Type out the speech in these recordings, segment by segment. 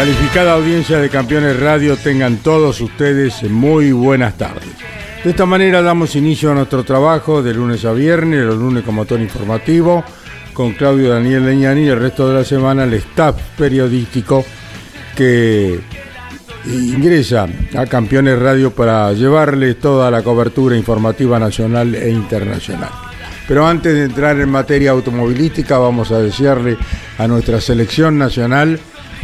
Calificada audiencia de Campeones Radio, tengan todos ustedes muy buenas tardes. De esta manera damos inicio a nuestro trabajo de lunes a viernes, los lunes con motor informativo, con Claudio Daniel Leñani y el resto de la semana el staff periodístico que ingresa a Campeones Radio para llevarles toda la cobertura informativa nacional e internacional. Pero antes de entrar en materia automovilística, vamos a desearle a nuestra selección nacional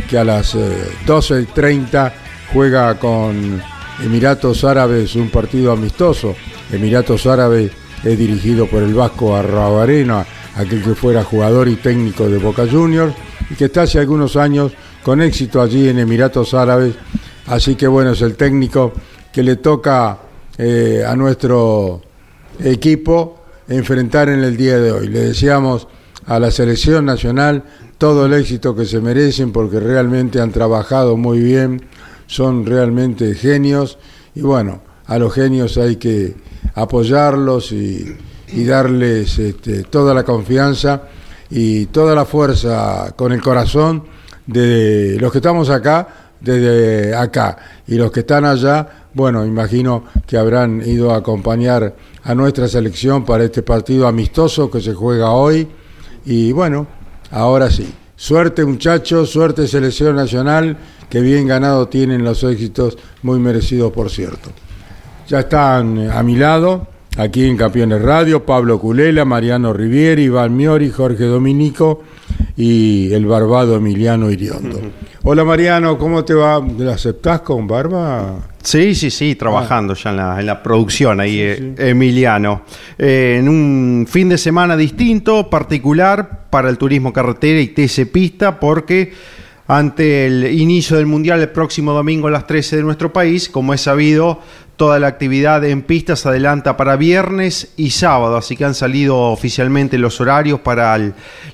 que a las 12.30 juega con Emiratos Árabes un partido amistoso. Emiratos Árabes es dirigido por el Vasco Arrabarena, aquel que fuera jugador y técnico de Boca Juniors y que está hace algunos años con éxito allí en Emiratos Árabes. Así que bueno, es el técnico que le toca eh, a nuestro equipo enfrentar en el día de hoy. Le deseamos a la selección nacional todo el éxito que se merecen porque realmente han trabajado muy bien, son realmente genios y bueno, a los genios hay que apoyarlos y, darles este, toda la confianza y toda la fuerza con el corazón de los que estamos acá, desde acá. Y los que están allá, bueno, imagino que habrán ido a acompañar a nuestra selección para este partido amistoso que se juega hoy y bueno, Ahora sí. Suerte muchachos, suerte selección nacional, que bien ganado tienen los éxitos, muy merecidos por cierto. Ya están a mi lado, aquí en Campeones Radio, Pablo Culela, Mariano Rivieri, Iván Miori, Jorge Dominico y el barbado Emiliano Iriondo. Hola Mariano, ¿cómo te va? ¿La aceptás con barba? Sí, sí, sí, trabajando ya en la, producción ahí, eh, Emiliano. Eh, en un fin de semana distinto, particular para el turismo carretera y TC Pista, porque ante el inicio del Mundial el próximo domingo a las 13 de nuestro país, como es sabido, Toda la actividad en pistas se adelanta para viernes y sábado, así que han salido oficialmente los horarios para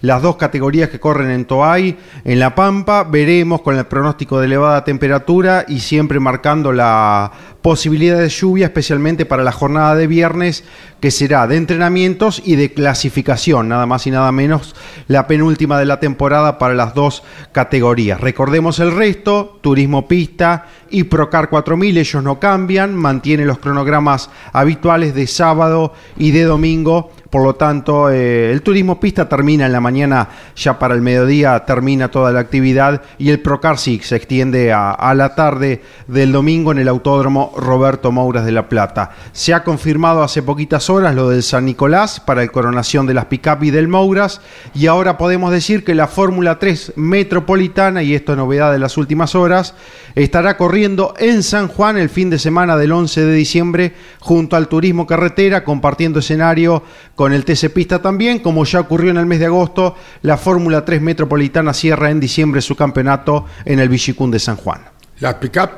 las dos categorías que corren en Toay, en La Pampa. Veremos con el pronóstico de elevada temperatura y siempre marcando la posibilidad de lluvia, especialmente para la jornada de viernes, que será de entrenamientos y de clasificación, nada más y nada menos, la penúltima de la temporada para las dos categorías. Recordemos el resto, Turismo Pista y Procar 4000, ellos no cambian, mantienen los cronogramas habituales de sábado y de domingo por lo tanto, eh, el turismo pista termina en la mañana, ya para el mediodía termina toda la actividad y el Procar se extiende a, la tarde del domingo en el Autódromo Roberto Mouras de La Plata. Se ha confirmado hace poquitas horas lo del San Nicolás para el coronación de las pick-up y del Mouras y ahora podemos decir que la Fórmula 3 Metropolitana, y esto es novedad de las últimas horas, estará corriendo en San Juan el fin de semana del 11 de diciembre junto al Turismo Carretera compartiendo escenario con el TC Pista también, como ya ocurrió en el mes de agosto, la Fórmula 3 Metropolitana cierra en diciembre su campeonato en el Villicún de San Juan. ¿Las pick-up?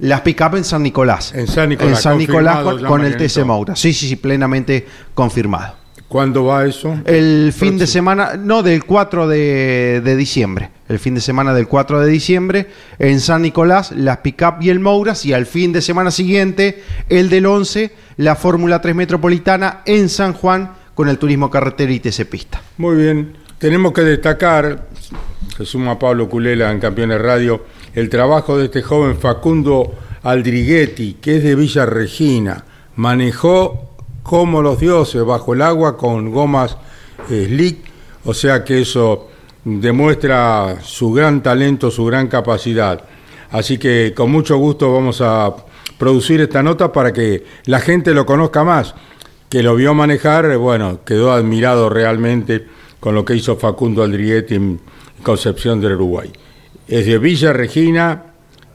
Las pick-up en San Nicolás. En San Nicolás. En San Nicolás con, el TC Moura. Sí, sí, sí, plenamente confirmado. ¿Cuándo va eso? El fin de semana, no, del 4 de, de, diciembre. El fin de semana del 4 de diciembre en San Nicolás, las pick-up y el Mouras. Y al fin de semana siguiente, el del 11, la Fórmula 3 Metropolitana en San Juan con el turismo carretera y TC Pista. Muy bien. Tenemos que destacar, se suma Pablo Culela en Campeones Radio, el trabajo de este joven Facundo Aldriguetti, que es de Villa Regina, manejó como los dioses bajo el agua con gomas eh, slick, o sea que eso demuestra su gran talento, su gran capacidad. Así que con mucho gusto vamos a producir esta nota para que la gente lo conozca más. Que lo vio manejar, eh, bueno, quedó admirado realmente con lo que hizo Facundo Aldriguetti en Concepción del Uruguay. Es de Villa Regina,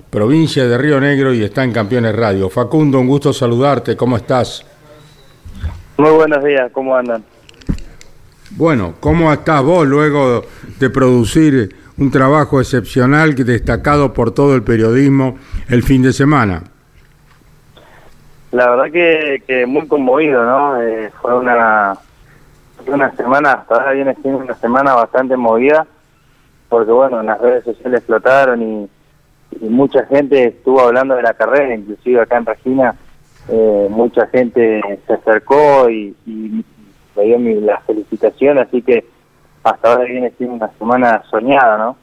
provincia de Río Negro y está en Campeones Radio. Facundo, un gusto saludarte, ¿cómo estás? Muy buenos días, ¿cómo andan? Bueno, ¿cómo estás vos luego de producir un trabajo excepcional destacado por todo el periodismo el fin de semana? La verdad que, muy conmovido, ¿no? Eh, fue una, una semana, hasta ahora viene siendo una semana bastante movida, porque bueno, las redes sociales explotaron y, mucha gente estuvo hablando de la carrera, inclusive acá en Regina, eh, mucha gente se acercó y, y me dio mi, la felicitación, así que hasta ahora viene siendo una semana soñada, ¿no?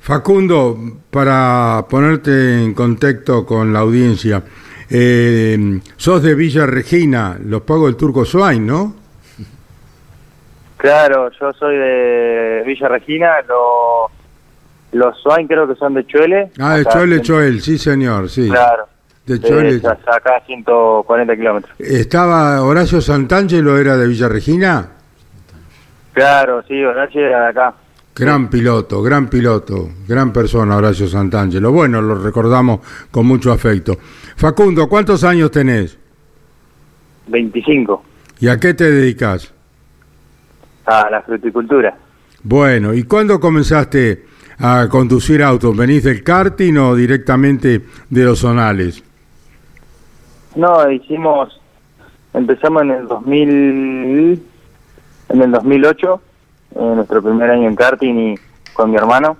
Facundo, para ponerte en contexto con la audiencia, eh, sos de Villa Regina, los pago el Turco Swain, ¿no? Claro, yo soy de Villa Regina, los, los Swain creo que son de Chuele. Ah, de Chuele, Choel, sí señor, sí. Claro. De Chuele. acá 140 kilómetros. ¿Estaba Horacio Santangelo, era de Villa Regina? Claro, sí, Horacio era de acá. Gran piloto, gran piloto, gran persona Horacio Santangelo. Bueno, lo recordamos con mucho afecto. Facundo, ¿cuántos años tenés? 25. ¿Y a qué te dedicas? A la fruticultura. Bueno, ¿y cuándo comenzaste a conducir autos? ¿Venís del karting o directamente de los zonales? No, hicimos, empezamos en el 2000, en el 2008 nuestro primer año en karting y con mi hermano.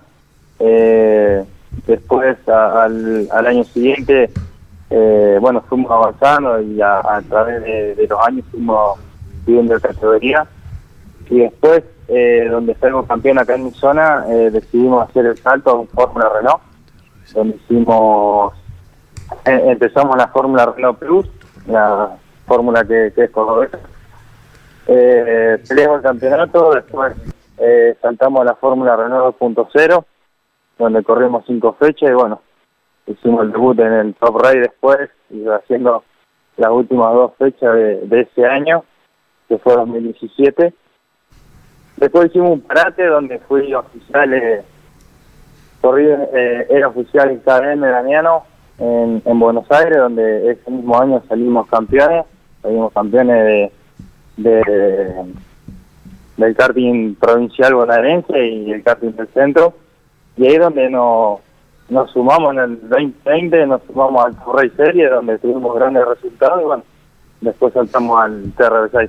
Eh, después, al, año siguiente, eh, bueno, fuimos avanzando y a, través de, los años fuimos subiendo categoría. Y después, eh, donde salgo campeón acá en mi zona, decidimos hacer el salto a Fórmula Renault, donde hicimos, empezamos la Fórmula Renault Plus, la fórmula que, que es cordobesa eh, peleamos el campeonato, después eh, saltamos a la Fórmula Renault 2.0, donde corrimos cinco fechas y bueno, hicimos el debut en el Top Race después, y haciendo las últimas dos fechas de, ese año, que fue 2017. Después hicimos un parate donde fui oficial, eh, corrí, eh, era oficial en KM Damiano en, en Buenos Aires, donde ese mismo año salimos campeones, salimos campeones de, del karting provincial bonaerense y el karting del centro. Y ahí es donde nos, nos sumamos en el 2020, nos sumamos al Rey Serie, donde tuvimos grandes resultados y bueno, después saltamos al TRB6.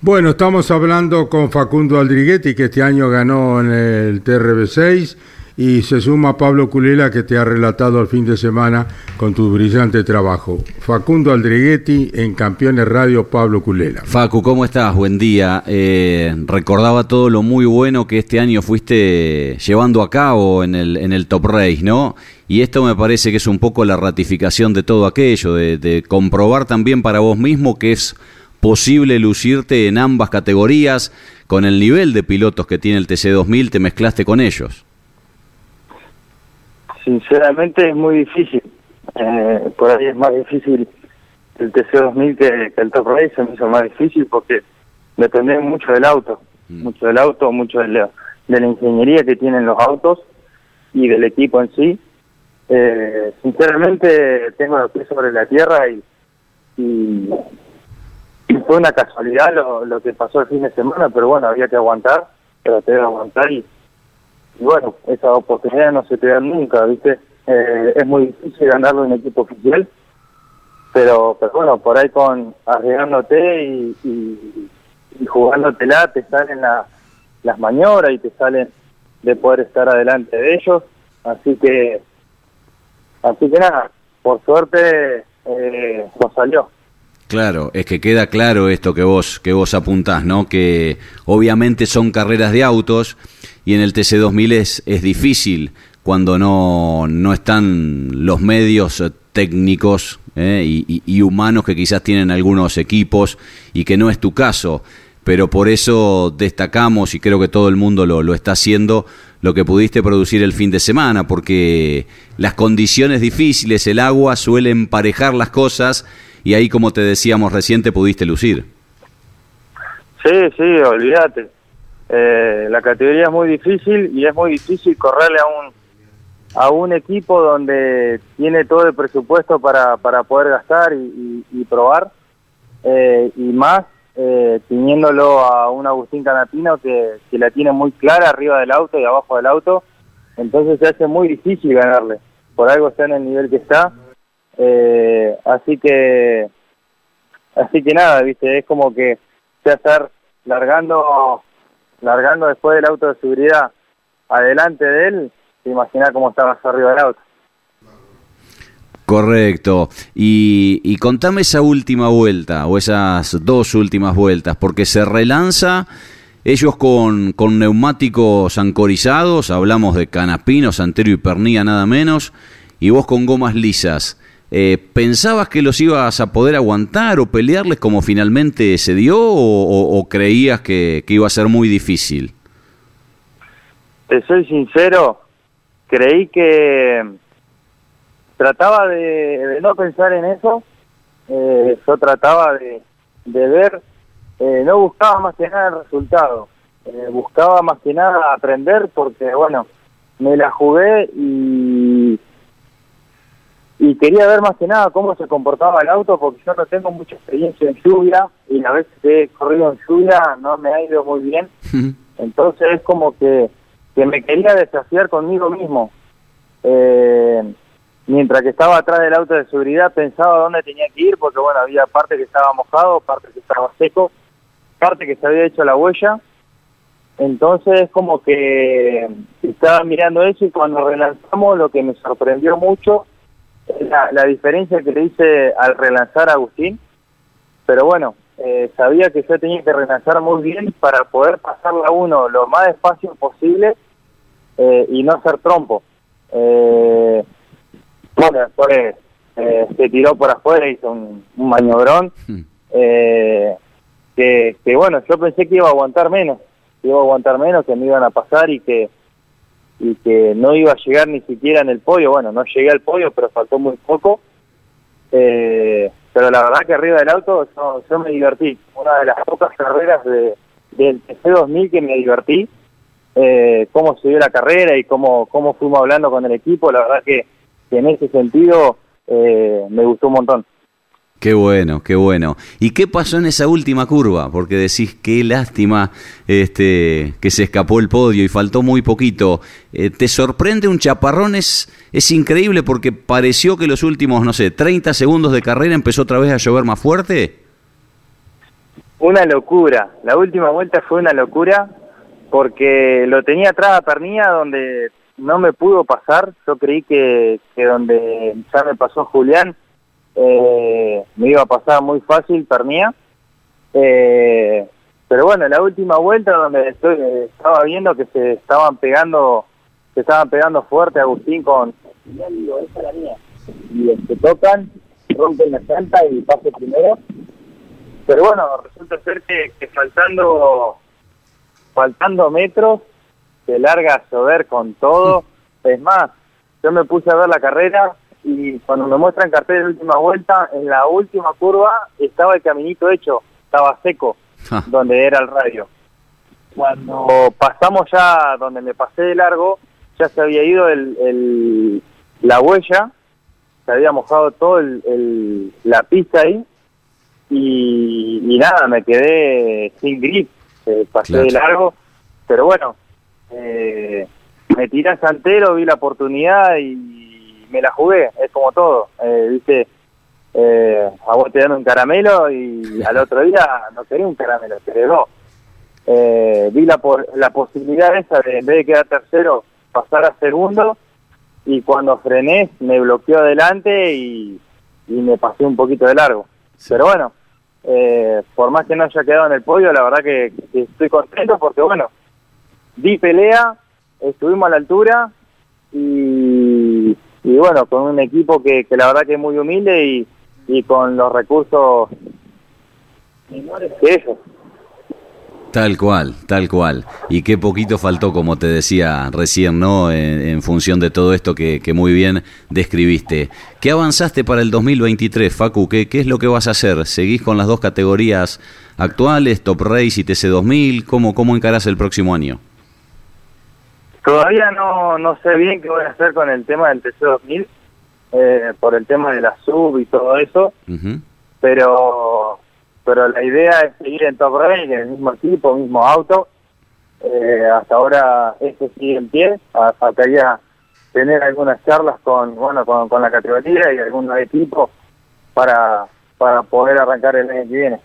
Bueno, estamos hablando con Facundo Aldriguetti, que este año ganó en el TRB6 y se suma Pablo Culela que te ha relatado el fin de semana con tu brillante trabajo. Facundo Aldriguetti en Campeones Radio Pablo Culela. Facu, ¿cómo estás? Buen día. Eh, recordaba todo lo muy bueno que este año fuiste llevando a cabo en el, en el Top Race, ¿no? Y esto me parece que es un poco la ratificación de todo aquello, de, de comprobar también para vos mismo que es posible lucirte en ambas categorías, con el nivel de pilotos que tiene el TC2000, te mezclaste con ellos. Sinceramente es muy difícil. Eh, por ahí es más difícil el TC2000 que, el Top Race, se me hizo más difícil porque depende mucho del auto, mm. mucho del auto, mucho de la, de la ingeniería que tienen los autos y del equipo en sí. Eh, sinceramente tengo los pies sobre la tierra y, y, fue una casualidad lo, lo que pasó el fin de semana, pero bueno, había que aguantar, traté de aguantar y y bueno, esas oportunidades no se te dan nunca, ¿viste? Eh, es muy difícil ganarlo en equipo oficial, pero, pero bueno, por ahí con arriesgándote y, y, y jugándotela te salen las maniobras y te salen de poder estar adelante de ellos, así que, así que nada, por suerte eh, nos salió. Claro, es que queda claro esto que vos que vos apuntás, ¿no? Que obviamente son carreras de autos y en el TC2000 es, es difícil cuando no, no están los medios técnicos eh, y, humanos que quizás tienen algunos equipos y que no es tu caso. Pero por eso destacamos, y creo que todo el mundo lo, lo está haciendo, lo que pudiste producir el fin de semana, porque las condiciones difíciles, el agua, suele emparejar las cosas y ahí, como te decíamos reciente, pudiste lucir. Sí, sí, olvídate. Eh, la categoría es muy difícil y es muy difícil correrle a un a un equipo donde tiene todo el presupuesto para, para poder gastar y, probar eh, y más eh, teniéndolo a un Agustín Canapino que, que la tiene muy clara arriba del auto y abajo del auto entonces se hace muy difícil ganarle por algo está en el nivel que está eh, así que así que nada viste es como que se estar largando largando después del auto de seguridad adelante de él, te imaginas cómo estaba arriba del auto. Correcto. Y, y, contame esa última vuelta, o esas dos últimas vueltas, porque se relanza ellos con, con neumáticos ancorizados, hablamos de Canapino, Santero y Pernilla nada menos, y vos con gomas lisas. Eh, ¿Pensabas que los ibas a poder aguantar o pelearles como finalmente se dio o, creías que, iba a ser muy difícil? Te soy sincero, creí que trataba de, no pensar en eso, eh, yo trataba de, ver, eh, no buscaba más que nada el resultado, buscaba más que nada aprender porque, bueno, me la jugué y y quería ver más que nada cómo se comportaba el auto porque yo no tengo mucha experiencia en lluvia y la vez que he corrido en lluvia no me ha ido muy bien. Entonces es como que, que me quería desafiar conmigo mismo. Eh, mientras que estaba atrás del auto de seguridad pensaba dónde tenía que ir porque bueno, había parte que estaba mojado, parte que estaba seco, parte que se había hecho la huella. Entonces es como que estaba mirando eso y cuando relanzamos lo que me sorprendió mucho la, diferencia que le hice al relanzar a Agustín, pero bueno, eh, sabía que yo tenía que relanzar muy bien para poder pasar la uno lo más despacio posible eh, y no hacer trompo. Eh, bueno, después se tiró por afuera, hizo un, un maniobrón, hmm. que, que bueno, yo pensé que iba a aguantar menos, que iba a aguantar menos, que me iban a pasar y que y que no iba a llegar ni siquiera en el podio. Bueno, no llegué al podio, pero faltó muy poco. Eh, pero la verdad que arriba del auto yo, me divertí. Una de las pocas carreras de, del TC2000 que me divertí. Eh, cómo se dio la carrera y cómo, cómo fuimos hablando con el equipo. La verdad que, en ese sentido eh, me gustó un montón. Qué bueno, qué bueno. ¿Y qué pasó en esa última curva? Porque decís, qué lástima este, que se escapó el podio y faltó muy poquito. Eh, ¿Te sorprende un chaparrón? Es, es increíble porque pareció que los últimos, no sé, 30 segundos de carrera empezó otra vez a llover más fuerte. Una locura. La última vuelta fue una locura porque lo tenía atrás a Pernilla donde no me pudo pasar. Yo creí que, que donde ya me pasó Julián eh, me iba a pasar muy fácil Pernía. Eh, pero bueno, la última vuelta donde estoy, estaba viendo que se estaban pegando, se estaban pegando fuerte Agustín con Y se tocan, rompen la santa y paso primero. Pero bueno, resulta ser que, que faltando faltando metros se larga a llover con todo. Es más, yo me puse a ver la carrera y cuando me muestran cartel de última vuelta, en la última curva estaba el caminito hecho, estaba seco, ah. donde era el radio. Cuando pasamos ya, donde me pasé de largo, ya se había ido el, la huella, se había mojado todo el, la pista ahí, y, nada, me quedé sin grip, eh, pasé de largo, pero bueno, eh, me tiré a Santero, vi la oportunidad y me la jugué, es como todo, eh, viste, eh, a vos te dan un caramelo y al otro día no quería un caramelo, querés dos. Eh, vi la, la posibilidad esa de en vez de quedar tercero, pasar a segundo y cuando frené me bloqueó adelante y, me pasé un poquito de largo. Pero bueno, eh, por más que no haya quedado en el podio, la verdad que, estoy contento porque bueno, di pelea, estuvimos a la altura y, y bueno, con un equipo que, que la verdad que es muy humilde y, y con los recursos menores que ellos. Tal cual, tal cual. Y qué poquito faltó, como te decía recién, ¿no? En, en función de todo esto que, que, muy bien describiste. ¿Qué avanzaste para el 2023, Facu? ¿Qué, ¿Qué es lo que vas a hacer? ¿Seguís con las dos categorías actuales, Top Race y TC2000? ¿Cómo, cómo encarás el próximo año? Todavía no, no sé bien qué voy a hacer con el tema del TC2000, eh, por el tema de la sub y todo eso, uh -huh. pero pero la idea es seguir en Top Race, en el mismo equipo, mismo auto. Eh, hasta ahora este sigue en pie, faltaría tener algunas charlas con bueno con, con la categoría y algunos equipos para, para poder arrancar el año que viene.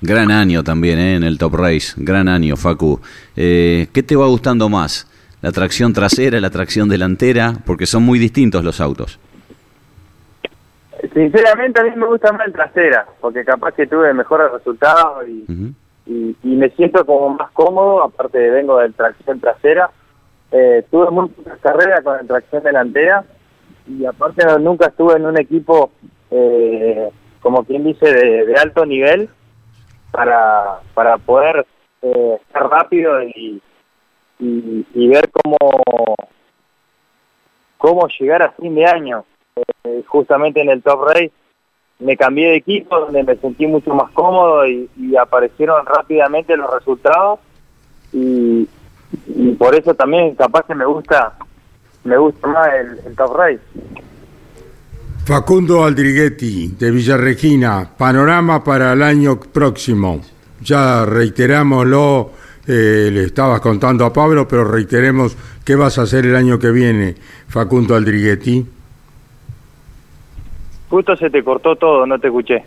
Gran año también ¿eh? en el Top Race, gran año Facu. Eh, ¿Qué te va gustando más? ¿La tracción trasera, la tracción delantera? Porque son muy distintos los autos. Sinceramente a mí me gusta más el trasera, porque capaz que tuve mejores resultados y, uh -huh. y, y, me siento como más cómodo, aparte de vengo de tracción trasera. Eh, tuve muchas carreras con el tracción delantera y aparte nunca estuve en un equipo, eh, como quien dice, de, de, alto nivel para, para poder eh, ser rápido y, y, ver cómo, cómo llegar a fin de año eh, justamente en el Top Race me cambié de equipo donde me sentí mucho más cómodo y, aparecieron rápidamente los resultados y, y, por eso también capaz que me gusta me gusta más el, el Top Race. Facundo Aldriguetti de Villarregina, panorama para el año próximo. Ya reiterámoslo, eh, le estabas contando a Pablo, pero reiteremos qué vas a hacer el año que viene, Facundo Aldriguetti. Justo se te cortó todo, no te escuché.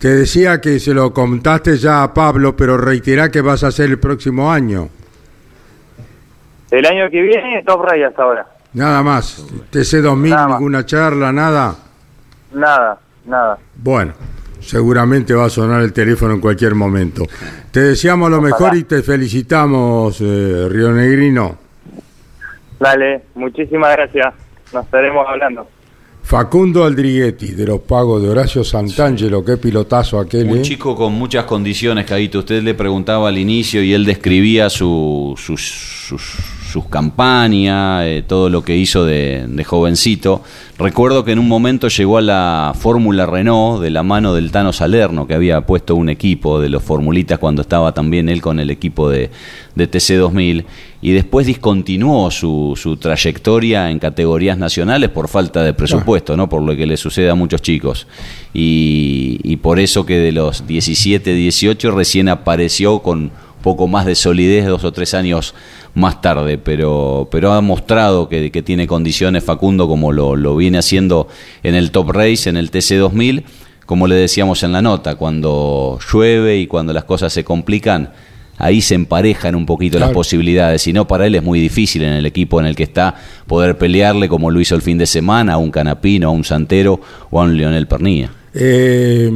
Te decía que se lo contaste ya a Pablo, pero reiterá que vas a hacer el próximo año. El año que viene, Top Ray hasta ahora. Nada más. TC2000, nada ninguna charla, nada. Nada, nada. Bueno, seguramente va a sonar el teléfono en cualquier momento. Te deseamos lo Ojalá. mejor y te felicitamos, eh, Río Negrino. Dale, muchísimas gracias. Nos estaremos hablando. Facundo Aldriguetti, de los pagos de Horacio Santangelo, qué pilotazo aquel. Un ¿eh? chico con muchas condiciones, Caíto. Usted le preguntaba al inicio y él describía su, sus, sus, sus campañas, eh, todo lo que hizo de, jovencito. Recuerdo que en un momento llegó a la Fórmula Renault de la mano del Tano Salerno, que había puesto un equipo de los Formulitas cuando estaba también él con el equipo de, de TC2000 y después discontinuó su, su, trayectoria en categorías nacionales por falta de presupuesto, ¿no? por lo que le sucede a muchos chicos. Y, y por eso que de los 17, 18 recién apareció con poco más de solidez dos o tres años más tarde, pero, pero ha mostrado que, que tiene condiciones Facundo como lo, lo viene haciendo en el Top Race, en el TC2000, como le decíamos en la nota, cuando llueve y cuando las cosas se complican, ahí se emparejan un poquito claro. las posibilidades. Si no, para él es muy difícil en el equipo en el que está poder pelearle como lo hizo el fin de semana a un Canapino, a un Santero o a un Leonel Pernilla. Eh,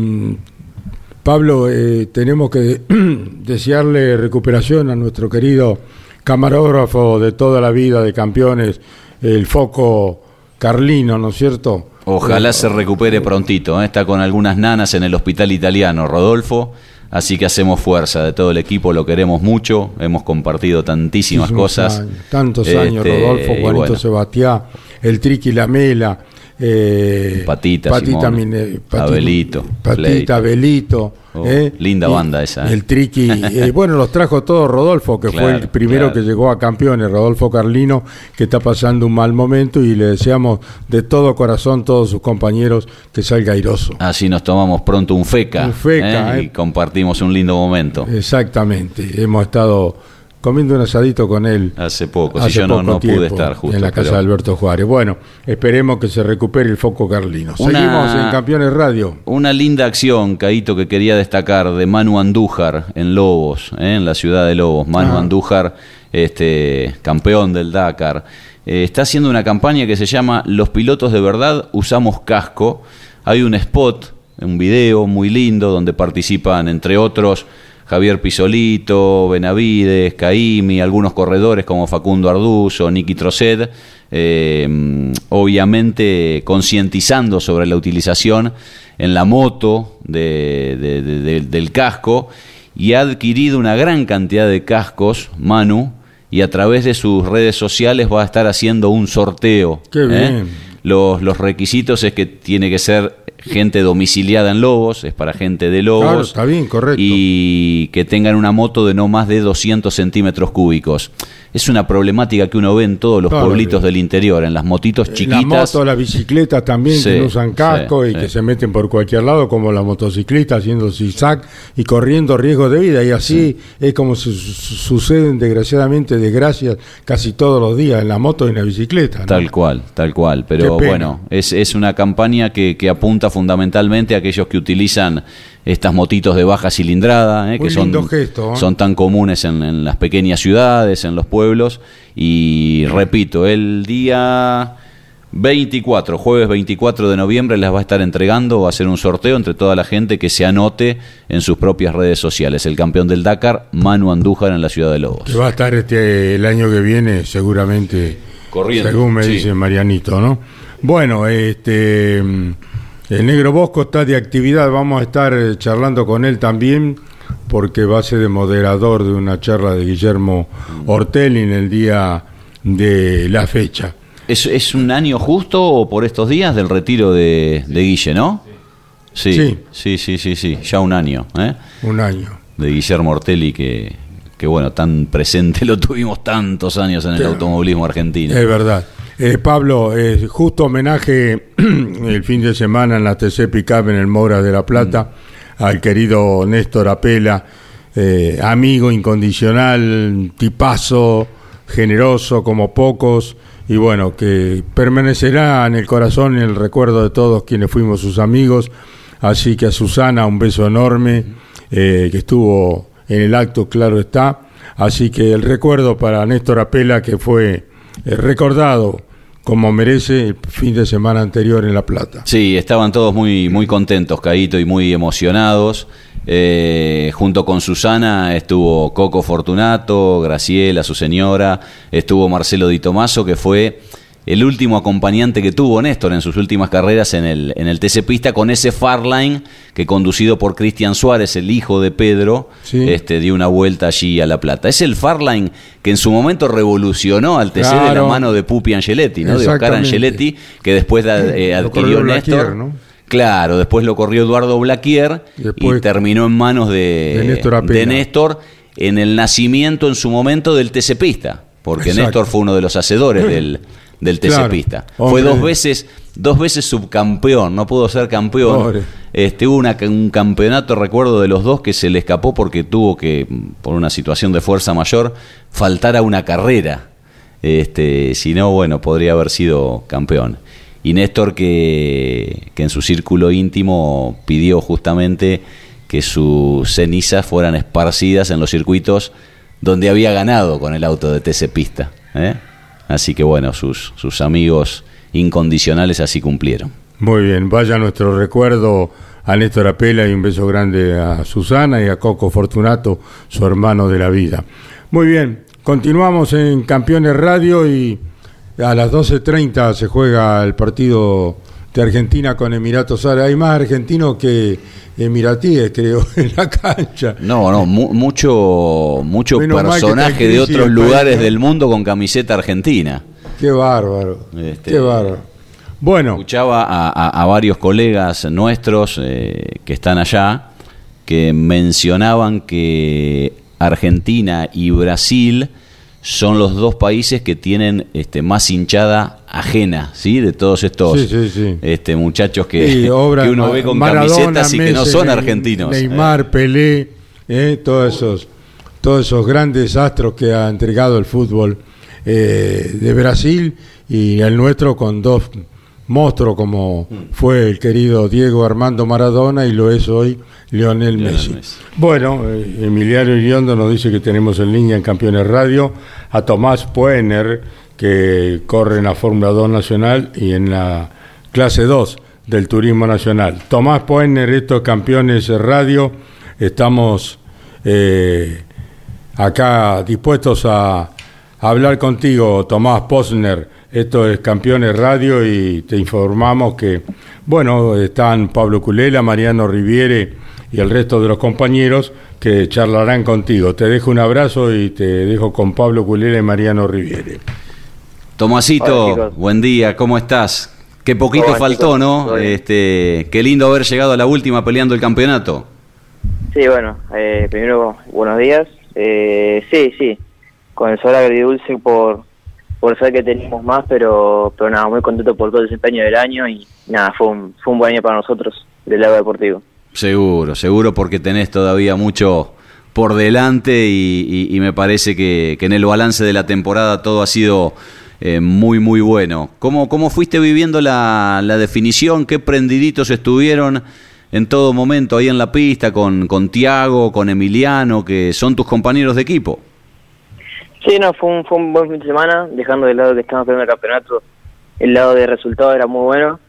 Pablo, eh, tenemos que desearle recuperación a nuestro querido camarógrafo de toda la vida de campeones, el foco Carlino, ¿no es cierto? Ojalá eh, se recupere prontito. ¿eh? Está con algunas nanas en el hospital italiano, Rodolfo. Así que hacemos fuerza de todo el equipo, lo queremos mucho, hemos compartido tantísimas cosas. Años, tantos este, años, Rodolfo, Juanito bueno. Sebastián, el Triqui Lamela, eh, Patita, Patita, Simón, Mine, Patita, Abelito, Patita, Abelito. Oh, eh, linda banda esa. El Triqui, eh, bueno, los trajo todos Rodolfo, que claro, fue el primero claro. que llegó a campeones, Rodolfo Carlino, que está pasando un mal momento y le deseamos de todo corazón a todos sus compañeros que salga airoso. Así nos tomamos pronto un feca, un feca y compartimos un lindo momento. Exactamente, hemos estado comiendo un asadito con él. Hace poco, hace si yo no, no pude estar justo. En la casa pero... de Alberto Juárez. Bueno, esperemos que se recupere el foco carlino. Una, Seguimos en Campeones Radio. Una linda acción, Caito, que quería destacar de Manu Andújar en Lobos, ¿eh? en la ciudad de Lobos. Manu ah. Andújar, este, campeón del Dakar. Eh, está haciendo una campaña que se llama Los pilotos de verdad usamos casco. Hay un spot, un video muy lindo donde participan, entre otros, Javier Pisolito, Benavides, Caimi, algunos corredores como Facundo Arduzo, Niki Trocet, eh, obviamente concientizando sobre la utilización en la moto del casco y ha adquirido una gran cantidad de cascos, Manu, y a través de sus redes sociales va a estar haciendo un sorteo. Qué ¿eh? Los, los requisitos es que tiene que ser gente domiciliada en Lobos, es para gente de Lobos. Claro, está bien, correcto. Y que tengan una moto de no más de 200 centímetros cúbicos. Es una problemática que uno ve en todos los Claro, pueblitos bien. del interior, en las motitos chiquitas. Las motos, las bicicletas también Sí, que no usan casco sí, y sí. que se meten por cualquier lado, como la motociclista haciendo zigzag y corriendo riesgo de vida. Y así es como su- su- suceden, desgraciadamente, desgracias casi todos los días en la moto y en la bicicleta. ¿no? Tal cual, tal cual. Pero bueno, es, es una campaña que, que apunta fundamentalmente a aquellos que utilizan estas motitos de baja cilindrada, ¿eh? Que son, gesto, ¿eh? son tan comunes en, en las pequeñas ciudades, en los pueblos. Y repito, el día 24, jueves 24 de noviembre, les va a estar entregando, va a hacer un sorteo entre toda la gente que se anote en sus propias redes sociales. El campeón del Dakar, Manu Andújar, en la ciudad de Lobos. Que va a estar este el año que viene, seguramente, Corriendo, según me sí. dice Marianito, ¿no? Bueno, este el Negro Bosco está de actividad, vamos a estar eh, charlando con él también, porque va a ser de moderador de una charla de Guillermo Ortelli en el día de la fecha. ¿Es, es un año justo o por estos días del retiro de, de Guille, no? Sí, Sí. sí, sí, sí, ya un año, ¿eh? Un año. De Guillermo Ortelli que, que bueno, tan presente lo tuvimos tantos años en el automovilismo argentino. Es verdad. Eh, Pablo, eh, justo homenaje el fin de semana en la TC Pickup en el Mora de la Plata al querido Néstor Apela, eh, amigo incondicional, tipazo, generoso como pocos, y bueno, que permanecerá en el corazón y en el recuerdo de todos quienes fuimos sus amigos. Así que a Susana un beso enorme, eh, que estuvo en el acto, claro está. Así que el recuerdo para Néstor Apela, que fue recordado como merece el fin de semana anterior en La Plata. Sí, estaban todos muy, muy contentos, Caíto, y muy emocionados. Eh, junto con Susana estuvo Coco Fortunato, Graciela, su señora, estuvo Marcelo Di Tomaso, que fue el último acompañante que tuvo Néstor en sus últimas carreras en el, en el TC Pista, con ese Farline que conducido por Cristian Suárez, el hijo de Pedro, Sí. este, dio una vuelta allí a La Plata. Es el Farline que en su momento revolucionó al TC de la mano de Pupi Angeletti, ¿no? de Oscar. Angeletti, que después eh, adquirió Néstor. Claro, después lo corrió Eduardo Blaquier Y terminó en manos de, De Néstor Apela. de Néstor en el nacimiento en su momento del TC Pista, porque Exacto. Néstor fue uno de los hacedores del, del TC Claro. Fue dos veces, dos veces subcampeón, no pudo ser campeón. Este, hubo una- un campeonato, recuerdo, de los dos que se le escapó porque tuvo que, por una situación de fuerza mayor, faltar a una carrera. Este, si no, bueno, podría haber sido campeón. Y Néstor que, que en su círculo íntimo pidió justamente que sus cenizas fueran esparcidas en los circuitos donde había ganado con el auto de TC Pista. ¿eh? Así que bueno, sus, sus amigos incondicionales así cumplieron. Muy bien, vaya nuestro recuerdo a Néstor Apela y un beso grande a Susana y a Coco Fortunato, su hermano de la vida. Muy bien, continuamos en Campeones Radio y a las 12.30 se juega el partido de Argentina con Emiratos Árabes. Hay más argentinos que emiratíes, creo, en la cancha. No, no, mu- mucho, mucho Menos personaje de otros lugares del mundo con camiseta argentina. Qué bárbaro, Este- qué bárbaro. Bueno, Escuchaba a, a- a varios colegas nuestros eh, que están allá que mencionaban que Argentina y Brasil son los dos países que tienen este, más hinchada ajena, ¿sí? De todos estos Sí, sí, sí. Este, muchachos que, obra que uno ve con Maradona, camisetas y que no son argentinos. Neymar, Pelé, eh, todos esos todos esos grandes astros que ha entregado el fútbol eh, de Brasil y el nuestro con dos monstruos como fue el querido Diego Armando Maradona y lo es hoy Lionel Lionel Messi. Messi. Bueno, eh, Emiliano Iriondo nos dice que tenemos en línea en Campeones Radio a Tomás Puener, que corre en la Fórmula 2 Nacional y en la clase 2 del Turismo Nacional. Tomás Puener, estos Campeones Radio, estamos eh, acá dispuestos a, hablar contigo, Tomás Posner. Esto es Campeones Radio y te informamos que, bueno, están Pablo Culela, Mariano Riviere y el resto de los compañeros que charlarán contigo. Te dejo un abrazo y te dejo con Pablo Culela y Mariano Riviere. Tomasito, buen día, ¿cómo estás? Qué poquito faltó, ¿no? Este, qué lindo haber llegado a la última peleando el campeonato. Sí, bueno, eh, primero buenos días. Eh, sí, sí, con el sol agridulce por, por saber que tenemos más, pero, pero nada, muy contento por todo el desempeño del año y nada, fue un, fue un buen año para nosotros del lado deportivo. Seguro, seguro porque tenés todavía mucho por delante y, me parece que, en el balance de la temporada todo ha sido eh, muy, muy bueno. ¿Cómo, ¿Cómo fuiste viviendo la, la definición? ¿Qué prendiditos estuvieron en todo momento ahí en la pista con, con Tiago, con Emiliano, que son tus compañeros de equipo? Sí, no, fue un, fue un buen fin de semana, dejando de lado que estamos en el campeonato, el lado de resultado era muy bueno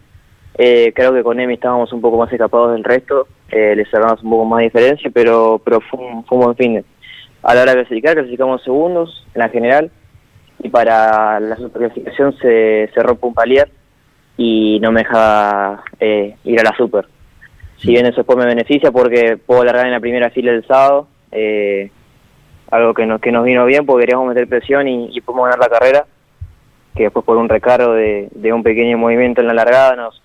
eh, creo que con Emi estábamos un poco más escapados del resto, eh, le sacamos un poco más de diferencia, pero, pero fue, un, buen fin. A la hora de clasificar, clasificamos segundos en la general y para la clasificación se, se rompe un palier y no me deja eh, ir a la super. Si bien eso después me beneficia porque puedo largar en la primera fila del sábado, eh, algo que nos, que nos vino bien porque queríamos meter presión y, y podemos ganar la carrera, que después por un recargo de, de un pequeño movimiento en la largada nos,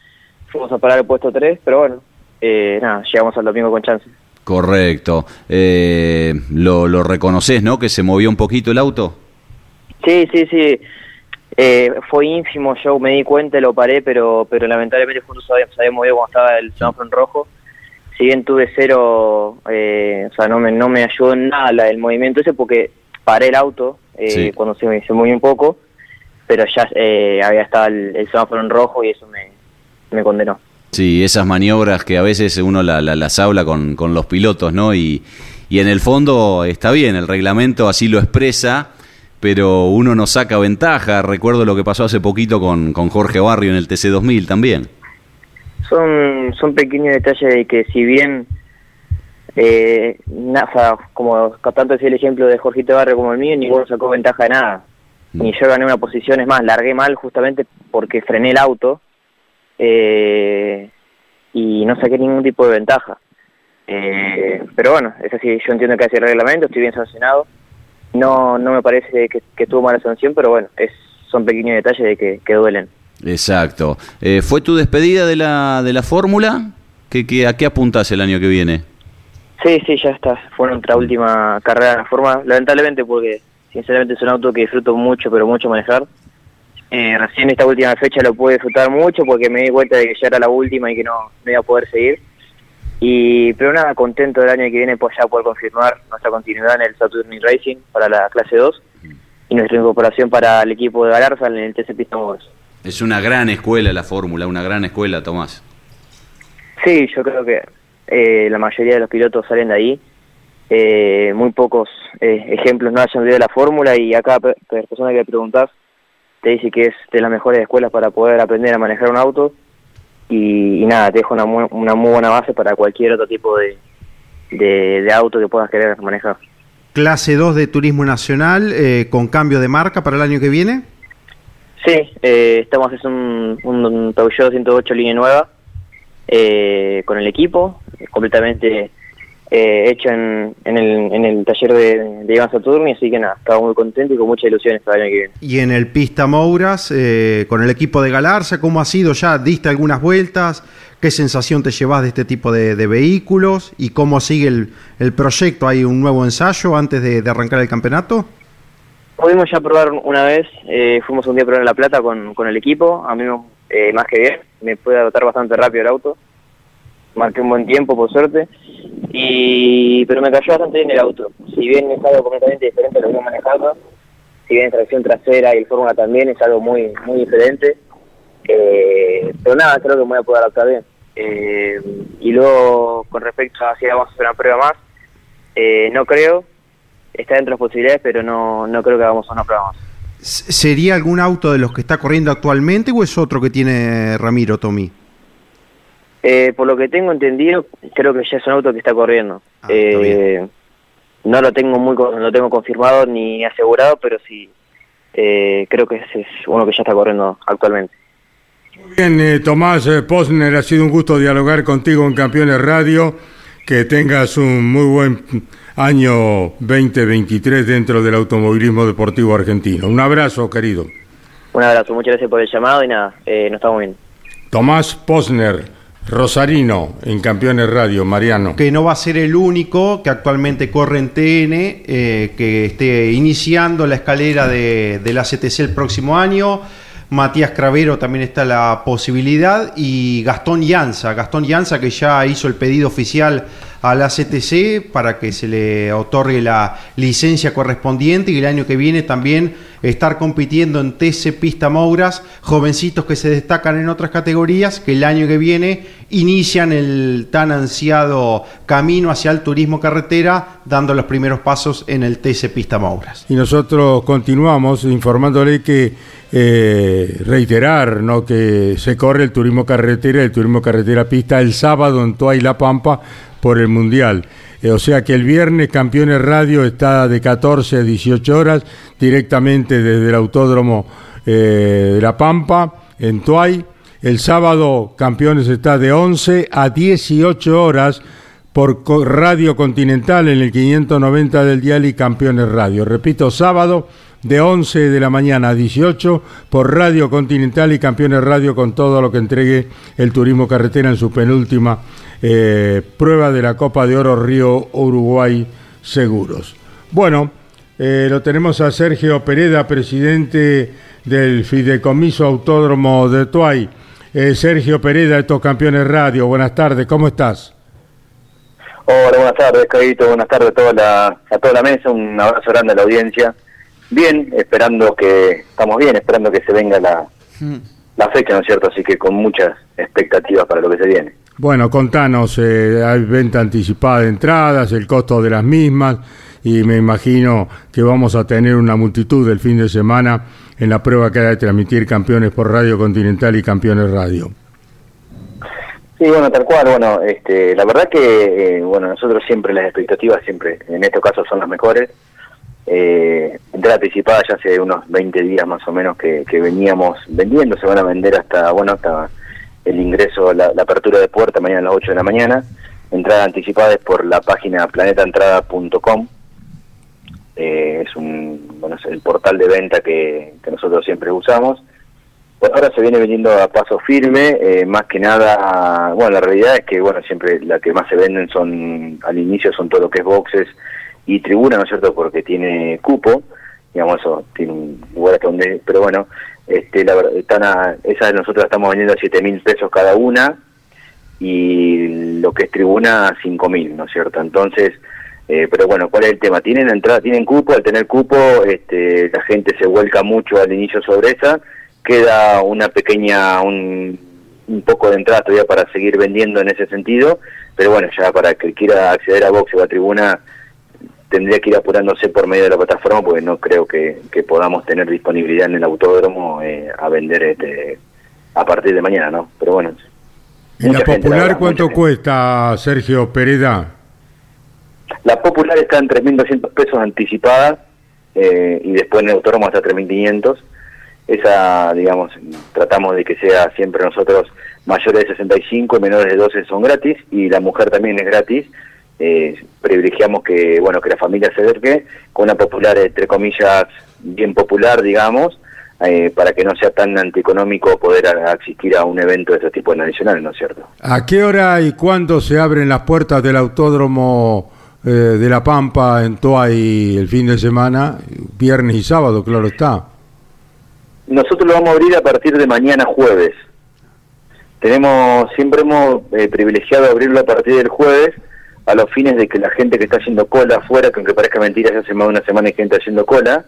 fuimos a parar el puesto 3, pero bueno, eh, nada, llegamos al domingo con chance. Correcto. Eh, lo, lo reconoces, ¿no? Que se movió un poquito el auto. Sí, sí, sí. Eh, fue ínfimo, yo me di cuenta lo paré, pero pero lamentablemente justo se había, movido cuando estaba el semáforo en rojo. Si bien tuve cero, eh, o sea, no me, no me ayudó en nada el movimiento ese porque paré el auto eh, cuando se, se movió un poco, pero ya eh, había estado el, el semáforo en rojo y eso me, me condenó. Sí, esas maniobras que a veces uno las habla con, con, los pilotos, ¿no? Y, y en el fondo está bien, el reglamento así lo expresa, pero uno no saca ventaja. Recuerdo lo que pasó hace poquito con, con Jorge Barrio en el TC2000 también. Son, son pequeños detalles de que si bien, eh, como tanto decía el ejemplo de Jorgito Barrio como el mío, ninguno sacó ventaja de nada. Ni yo gané una posición, es más, largué mal justamente porque frené el auto eh, y no saqué ningún tipo de ventaja. Eh, pero bueno, es así, yo entiendo que hace el reglamento, estoy bien sancionado. No no me parece que, que tuvo mala sanción, pero bueno, es, son pequeños detalles de que, que duelen. Exacto. Eh, ¿Fue tu despedida de la, de la fórmula? ¿Qué, qué, ¿A qué apuntas el año que viene? Sí, sí, ya está. Fue nuestra última carrera en la fórmula, lamentablemente porque sinceramente es un auto que disfruto mucho, pero mucho manejar. Eh, recién esta última fecha lo pude disfrutar mucho porque me di cuenta de que ya era la última y que no, no iba a poder seguir. Y, pero nada, contento del año que viene pues ya poder confirmar nuestra continuidad en el Saturn Racing para la clase 2 y nuestra incorporación para el equipo de Galarza en el TC Pista Es una gran escuela la fórmula, una gran escuela, Tomás. Sí, yo creo que eh, la mayoría de los pilotos salen de ahí. Eh, muy pocos eh, ejemplos no hayan de la fórmula y acá persona que le preguntás te dice que es de las mejores escuelas para poder aprender a manejar un auto y, nada, te deja una muy, una muy buena base para cualquier otro tipo de, de, auto que puedas querer manejar. Clase 2 de Turismo Nacional eh, con cambio de marca para el año que viene. Sí, eh, estamos haciendo un, un Peugeot 108 línea nueva eh, con el equipo, completamente eh, hecho en, en, el, en el taller de, de Iván Saturni, así que nada, estaba muy contento y con muchas ilusiones para el año que viene. Y en el Pista Mouras, eh, con el equipo de Galarza, ¿cómo ha sido ya? ¿Diste algunas vueltas? ¿Qué sensación te llevas de este tipo de, vehículos? ¿Y cómo sigue el, el, proyecto? ¿Hay un nuevo ensayo antes de, arrancar el campeonato? Pudimos ya probar una vez, eh, fuimos un día a probar en La Plata con, con el equipo, a mí eh, más que bien, me pude adaptar bastante rápido el auto, marqué un buen tiempo por suerte, y pero me cayó bastante bien el auto. Si bien es algo completamente diferente a lo que he manejado, si bien tracción trasera y el Fórmula también es algo muy muy diferente, eh, pero nada, creo que me voy a poder adaptar bien. Eh, y luego, con respecto a si vamos a hacer una prueba más, eh, no creo, está dentro de las posibilidades, pero no, no creo que hagamos una prueba más. ¿Sería algún auto de los que está corriendo actualmente o es otro que tiene Ramiro, Tommy? Eh, por lo que tengo entendido, creo que ya es un auto que está corriendo. Ah, eh, no lo tengo muy no lo tengo confirmado ni asegurado, pero sí eh, creo que ese es uno que ya está corriendo actualmente. Muy bien, eh, Tomás eh, Posner, ha sido un gusto dialogar contigo en Campeones Radio. Que tengas un muy buen año 2023 dentro del automovilismo deportivo argentino. Un abrazo, querido. Un abrazo, muchas gracias por el llamado y nada, eh, nos estamos viendo. Tomás Posner, Rosarino, en Campeones Radio, Mariano. Que no va a ser el único que actualmente corre en TN, eh, que esté iniciando la escalera de, de la CTC el próximo año. Matías Cravero también está la posibilidad y Gastón Llanza, Gastón Llanza que ya hizo el pedido oficial a la CTC para que se le otorgue la licencia correspondiente y el año que viene también estar compitiendo en TC Pista Mouras, jovencitos que se destacan en otras categorías que el año que viene inician el tan ansiado camino hacia el turismo carretera dando los primeros pasos en el TC Pista Mouras. Y nosotros continuamos informándole que eh, reiterar ¿no? que se corre el turismo carretera, el turismo carretera pista el sábado en Toa y La Pampa por el Mundial. Eh, o sea que el viernes Campeones Radio está de 14 a 18 horas directamente desde el Autódromo eh, de La Pampa en Tuay. El sábado Campeones está de 11 a 18 horas por Radio Continental en el 590 del Dial y Campeones Radio. Repito, sábado de 11 de la mañana a 18 por Radio Continental y Campeones Radio con todo lo que entregue el turismo carretera en su penúltima eh, prueba de la Copa de Oro Río Uruguay Seguros. Bueno, eh, lo tenemos a Sergio Pereda, presidente del Fideicomiso Autódromo de Tuay. Eh, Sergio Pereda, estos campeones radio, buenas tardes, ¿cómo estás? Hola, buenas tardes, Caíto, buenas tardes a toda, la, a toda la mesa, un abrazo grande a la audiencia. Bien, esperando que, estamos bien, esperando que se venga la, la fecha, ¿no es cierto? Así que con muchas expectativas para lo que se viene. Bueno, contanos, eh, hay venta anticipada de entradas, el costo de las mismas y me imagino que vamos a tener una multitud del fin de semana en la prueba que hay de transmitir campeones por Radio Continental y campeones radio. Sí, bueno, tal cual, bueno, este, la verdad que, eh, bueno, nosotros siempre las expectativas, siempre, en estos casos son las mejores. Eh, entrada anticipada ya hace unos 20 días más o menos que, que veníamos vendiendo, se van a vender hasta, bueno, hasta el ingreso, la, la, apertura de puerta mañana a las 8 de la mañana. Entrada anticipada es por la página planetaentrada.com. Eh, es un bueno, es el portal de venta que, nosotros siempre usamos. Por ahora se viene vendiendo a paso firme, eh, más que nada, bueno, la realidad es que, bueno, siempre la que más se venden son, al inicio son todo lo que es boxes y tribuna, ¿no es cierto?, porque tiene cupo, digamos, eso, tiene un lugar hasta donde, pero bueno, este, la, están a, esas nosotros estamos vendiendo a 7 mil pesos cada una y lo que es tribuna a 5 mil, ¿no es cierto? Entonces, eh, pero bueno, ¿cuál es el tema? Tienen entrada, tienen cupo, al tener cupo este, la gente se vuelca mucho al inicio sobre esa, queda una pequeña, un, un poco de entrada todavía para seguir vendiendo en ese sentido, pero bueno, ya para que quiera acceder a boxe o a tribuna tendría que ir apurándose por medio de la plataforma porque no creo que, que podamos tener disponibilidad en el autódromo eh, a vender este a partir de mañana, ¿no? Pero bueno. ¿Y la popular verdad, cuánto cuesta, Sergio Pereda? La popular está en 3.200 pesos anticipada eh, y después en el autódromo hasta 3.500. Esa, digamos, tratamos de que sea siempre nosotros mayores de 65 y menores de 12 son gratis y la mujer también es gratis eh, privilegiamos que bueno que la familia se acerque con una popular entre comillas bien popular digamos eh, para que no sea tan antieconómico poder a, a asistir a un evento de este tipo nacional no es cierto a qué hora y cuándo se abren las puertas del autódromo eh, de la Pampa en Toay el fin de semana viernes y sábado claro está. Nosotros lo vamos a abrir a partir de mañana jueves. Tenemos siempre hemos eh, privilegiado abrirlo a partir del jueves a los fines de que la gente que está haciendo cola afuera, que aunque parezca mentira, ya hace más de una semana hay gente haciendo cola,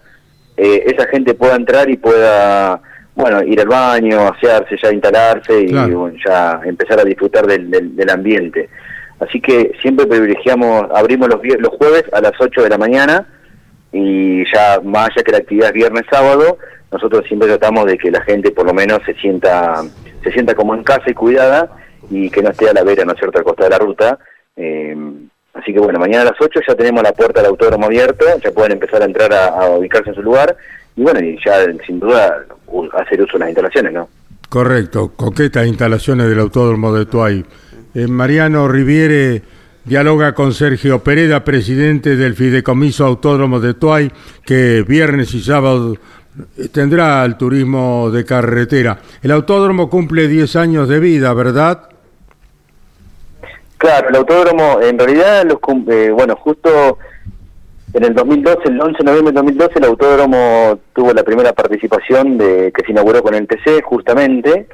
eh, esa gente pueda entrar y pueda, bueno, ir al baño, asearse, ya instalarse y claro. bueno, ya empezar a disfrutar del, del, del, ambiente. Así que siempre privilegiamos, abrimos los, los jueves a las 8 de la mañana y ya más allá que la actividad es viernes, sábado, nosotros siempre tratamos de que la gente por lo menos se sienta, se sienta como en casa y cuidada y que no esté a la vera, ¿no es cierto?, al costado de la ruta, eh, Así que bueno, mañana a las 8 ya tenemos la puerta del autódromo abierto, ya pueden empezar a entrar a, ubicarse en su lugar y bueno, y ya sin duda hacer uso de las instalaciones, ¿no? Correcto, coquetas instalaciones del autódromo de Tuay. Eh, Mariano Riviere dialoga con Sergio Pereda, presidente del Fideicomiso Autódromo de Tuay, que viernes y sábado tendrá el turismo de carretera. El autódromo cumple 10 años de vida, ¿verdad? Claro, el autódromo, en realidad, los eh, bueno, justo en el 2012, el 11 de noviembre del 2012, el autódromo tuvo la primera participación de que se inauguró con el TC, justamente,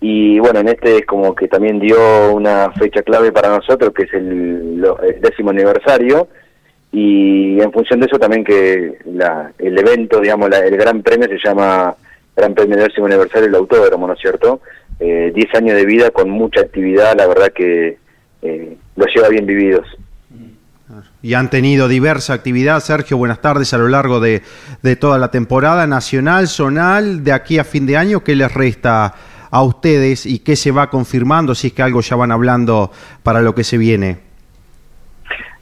y bueno, en este es como que también dio una fecha clave para nosotros, que es el, décimo aniversario, y en función de eso también que la, el evento, digamos, el gran premio se llama Gran Premio décimo aniversario del autódromo, ¿no es cierto? Eh, diez años de vida con mucha actividad, la verdad que eh, los lleva bien vividos. Y han tenido diversa actividad, Sergio, buenas tardes, a lo largo de, toda la temporada nacional, zonal, de aquí a fin de año, ¿qué les resta a ustedes y qué se va confirmando, si es que algo ya van hablando para lo que se viene?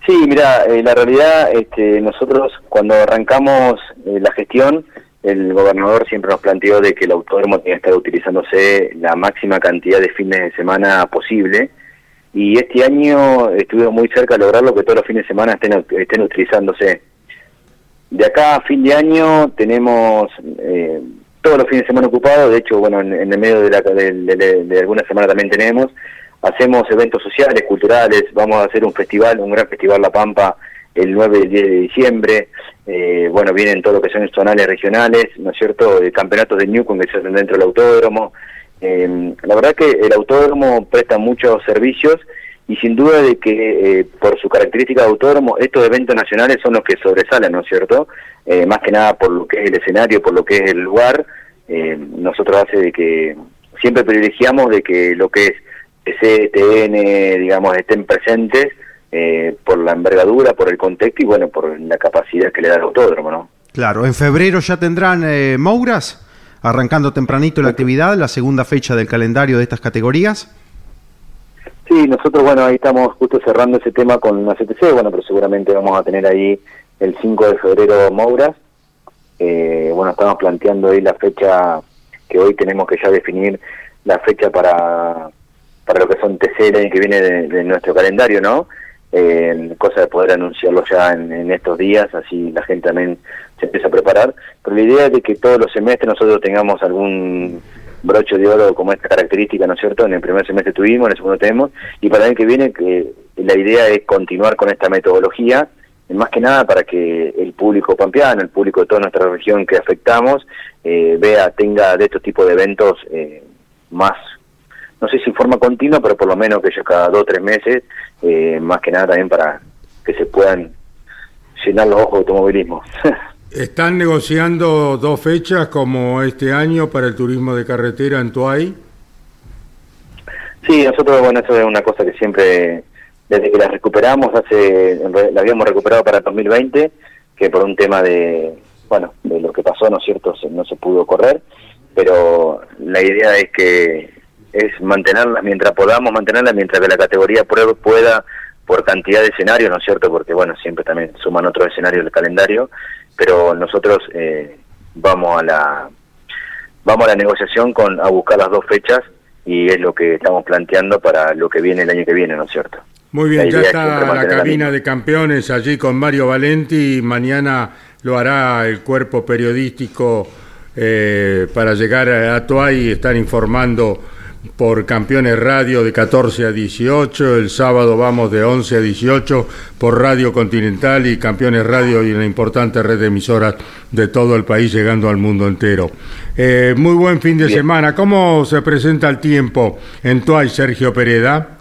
Sí, mira, eh, la realidad, este, nosotros cuando arrancamos eh, la gestión, el gobernador siempre nos planteó de que el autódromo tenía que estar utilizándose la máxima cantidad de fines de semana posible, y este año estuvimos muy cerca de lograrlo que todos los fines de semana estén, estén utilizándose. De acá a fin de año tenemos eh, todos los fines de semana ocupados, de hecho, bueno, en, el medio de, la, de, alguna semana también tenemos, hacemos eventos sociales, culturales, vamos a hacer un festival, un gran festival La Pampa el 9 y el 10 de diciembre, eh, bueno, vienen todo lo que son zonales regionales, ¿no es cierto?, campeonatos de Newcomb que se hacen dentro del autódromo, eh, la verdad que el autódromo presta muchos servicios y sin duda de que eh, por su característica de autódromo estos eventos nacionales son los que sobresalen, ¿no es cierto? Eh, más que nada por lo que es el escenario, por lo que es el lugar, eh, nosotros hace de que siempre privilegiamos de que lo que es STN, digamos, estén presentes por la envergadura, por el contexto y bueno, por la capacidad que le da el autódromo, ¿no? Claro, en febrero ya tendrán Mouras arrancando tempranito la actividad, la segunda fecha del calendario de estas categorías. Sí, nosotros, bueno, ahí estamos justo cerrando ese tema con la CTC, bueno, pero seguramente vamos a tener ahí el 5 de febrero Mouras. Eh, bueno, estamos planteando ahí la fecha que hoy tenemos que ya definir la fecha para, para lo que son TC el año que viene de, nuestro calendario, ¿no? Eh, cosa de poder anunciarlo ya en, en, estos días, así la gente también se empieza a preparar. Pero la idea es de que todos los semestres nosotros tengamos algún broche de oro como esta característica, ¿no es cierto? En el primer semestre tuvimos, en el segundo tenemos, y para el año que viene que la idea es continuar con esta metodología, más que nada para que el público pampeano, el público de toda nuestra región que afectamos, eh, vea, tenga de estos tipos de eventos eh, más, no sé si en forma continua, pero por lo menos que ellos cada dos o tres meses, eh, más que nada también para que se puedan llenar los ojos de automovilismo. ¿Están negociando dos fechas como este año para el turismo de carretera en Tuay? Sí, nosotros, bueno, eso es una cosa que siempre, desde que la recuperamos, hace, la habíamos recuperado para 2020, que por un tema de, bueno, de lo que pasó, ¿no es cierto?, no se pudo correr, pero la idea es que es mantenerla mientras podamos mantenerla, mientras que la categoría pueda por cantidad de escenarios, ¿no es cierto? Porque, bueno, siempre también suman otros escenarios del calendario, pero nosotros eh, vamos a la vamos a la negociación con a buscar las dos fechas y es lo que estamos planteando para lo que viene el año que viene, ¿no es cierto? Muy bien, ya está la cabina de campeones allí con Mario Valenti. Mañana lo hará el cuerpo periodístico eh, para llegar a Tuay y estar informando por Campeones Radio de 14 a 18, el sábado vamos de 11 a 18 por Radio Continental y Campeones Radio y una importante red de emisoras de todo el país llegando al mundo entero. Eh, muy buen fin de semana. ¿Cómo se presenta el tiempo en Tuay, Sergio Pereda?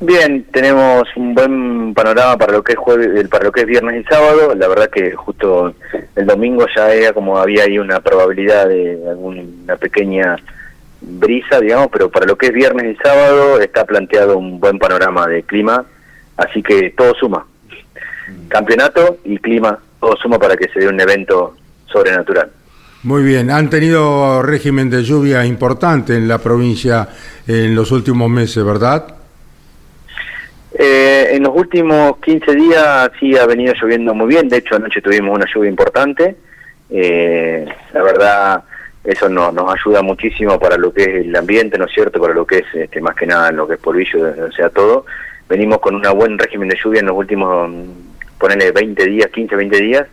Bien, tenemos un buen panorama para lo que es jueves, para lo que es viernes y sábado. La verdad que justo el domingo ya era como había ahí una probabilidad de alguna pequeña brisa, digamos, pero para lo que es viernes y sábado está planteado un buen panorama de clima, así que todo suma. Campeonato y clima, todo suma para que se dé un evento sobrenatural. Muy bien, han tenido régimen de lluvia importante en la provincia en los últimos meses, ¿verdad? Eh, en los últimos 15 días sí ha venido lloviendo muy bien, de hecho anoche tuvimos una lluvia importante. Eh, la verdad, eso no, nos ayuda muchísimo para lo que es el ambiente, ¿no es cierto? Para lo que es este, más que nada lo que es polvillo, o sea, todo. Venimos con un buen régimen de lluvia en los últimos, ponele 20 días, 15, 20 días,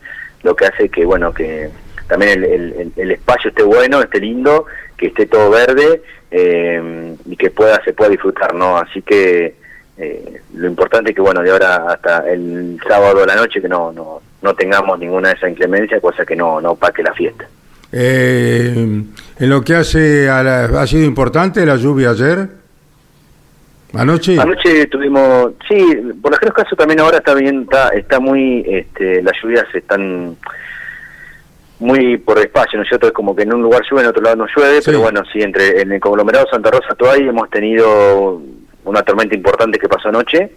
lo que hace que, bueno, que también el, el, espacio esté bueno, esté lindo, que esté todo verde eh, y que pueda se pueda disfrutar, ¿no? Así que eh, lo importante es que, bueno, de ahora hasta el sábado a la noche que no, no, no tengamos ninguna de esas inclemencias, cosa que no, no opaque la fiesta. Eh, en lo que hace a ha sido importante la lluvia ayer. Anoche. Anoche tuvimos, sí, por los casos también ahora está bien, está, está muy, este, las lluvias están muy por espacio, ¿no es cierto? Es como que en un lugar llueve, en otro lado no llueve, pero bueno, sí, entre en el conglomerado Santa Rosa Toay hemos tenido una tormenta importante que pasó anoche,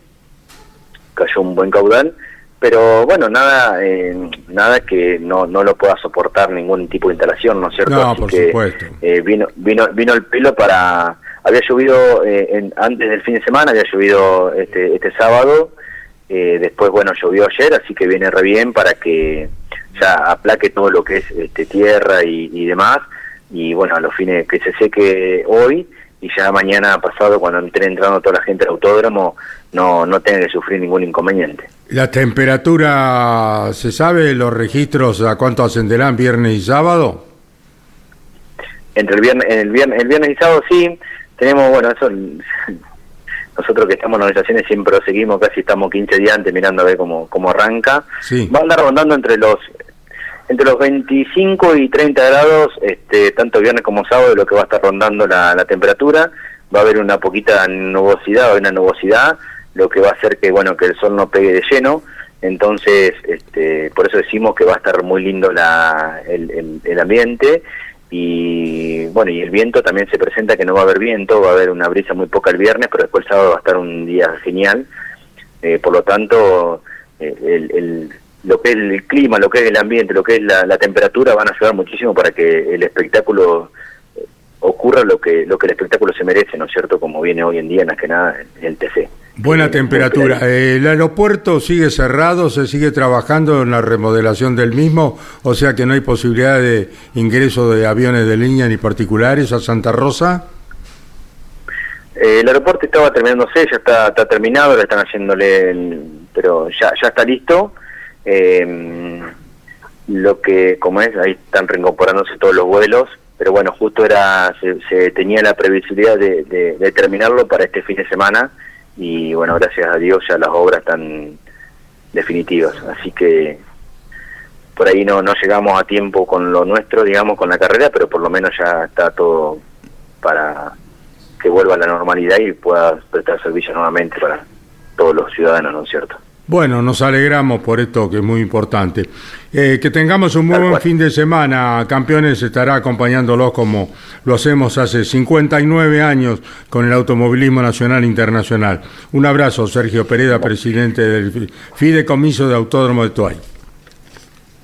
cayó un buen caudal, pero bueno, nada eh, nada que no, no lo pueda soportar ningún tipo de instalación, ¿no es cierto? No, por supuesto. Eh, vino, vino, vino el pelo para... Había llovido eh, antes del fin de semana, había llovido este, este sábado, después, bueno, llovió ayer, así que viene re bien para que ya aplaque todo lo que es este, tierra y, y demás, y bueno, a los fines que se seque hoy y ya mañana pasado, cuando esté entrando toda la gente al autódromo, no, no tenga que sufrir ningún inconveniente. ¿La temperatura, se sabe los registros a cuánto ascenderán viernes y sábado? Entre el viernes, el viernes, el viernes y sábado sí, tenemos, bueno, eso nosotros que estamos en organizaciones siempre lo seguimos, casi estamos 15 días antes mirando a ver cómo, cómo arranca. Sí. Va a andar rondando entre los entre los 25 y 30 grados, este, tanto viernes como sábado, lo que va a estar rondando la, temperatura. Va a haber una poquita nubosidad, va una nubosidad, lo que va a hacer que, bueno, que el sol no pegue de lleno. Entonces, este, por eso decimos que va a estar muy lindo la, el, el, ambiente y bueno y el viento también se presenta que no va a haber viento va a haber una brisa muy poca el viernes pero después el sábado va a estar un día genial eh, por lo tanto eh, el, lo que es el clima, lo que es el ambiente, lo que es la, temperatura van a ayudar muchísimo para que el espectáculo eh, ocurra lo que lo que el espectáculo se merece, ¿no es cierto? Como viene hoy en día, más que nada, en el TC. Buena eh, temperatura. ¿El aeropuerto sigue cerrado? ¿Se sigue trabajando en la remodelación del mismo? O sea que no hay posibilidad de ingreso de aviones de línea ni particulares a Santa Rosa. Eh, el aeropuerto estaba terminándose, ya está, está terminado, le están haciéndole, pero ya, ya está listo. Eh, lo que, como es, ahí están reincorporándose todos los vuelos, pero bueno, justo era se, tenía la previsibilidad de, terminarlo para este fin de semana y bueno, gracias a Dios ya las obras están definitivas, así que por ahí no, no llegamos a tiempo con lo nuestro, digamos, con la carrera, pero por lo menos ya está todo para que vuelva a la normalidad y pueda prestar servicio nuevamente para todos los ciudadanos, ¿no es cierto? Bueno, nos alegramos por esto que es muy importante. Eh, que tengamos un muy buen fin de semana. Campeones estará acompañándolos como lo hacemos hace 59 años con el automovilismo nacional e internacional. Un abrazo, Sergio Pereda, presidente del Fideicomiso de Autódromo de Tuay.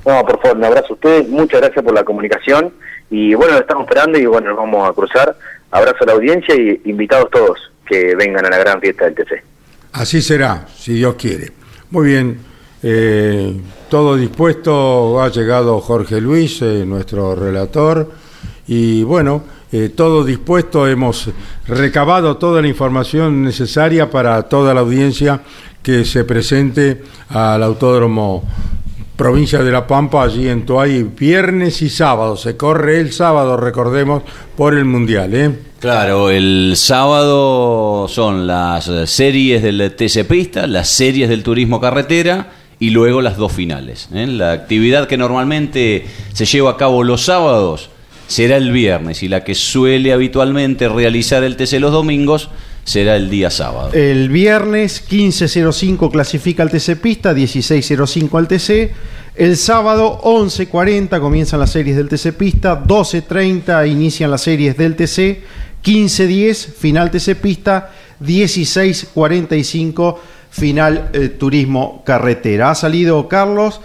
No, por favor, un abrazo a ustedes. Muchas gracias por la comunicación. Y bueno, lo estamos esperando y bueno, nos vamos a cruzar. Abrazo a la audiencia y invitados todos que vengan a la gran fiesta del TC. Así será, si Dios quiere. Muy bien, eh, todo dispuesto, ha llegado Jorge Luis, eh, nuestro relator, y bueno, eh, todo dispuesto, hemos recabado toda la información necesaria para toda la audiencia que se presente al Autódromo Provincia de La Pampa, allí en Toay, viernes y sábado. Se corre el sábado, recordemos, por el Mundial. ¿eh? Claro, el sábado son las series del TC Pista, las series del turismo carretera y luego las dos finales. ¿eh? La actividad que normalmente se lleva a cabo los sábados será el viernes y la que suele habitualmente realizar el TC los domingos será el día sábado. El viernes 15.05 clasifica el TC Pista, 16.05 al TC. El sábado 11.40 comienzan las series del TC Pista, 12.30 inician las series del TC, 15.10 final TC Pista, 16.45 final eh, Turismo Carretera. Ha salido Carlos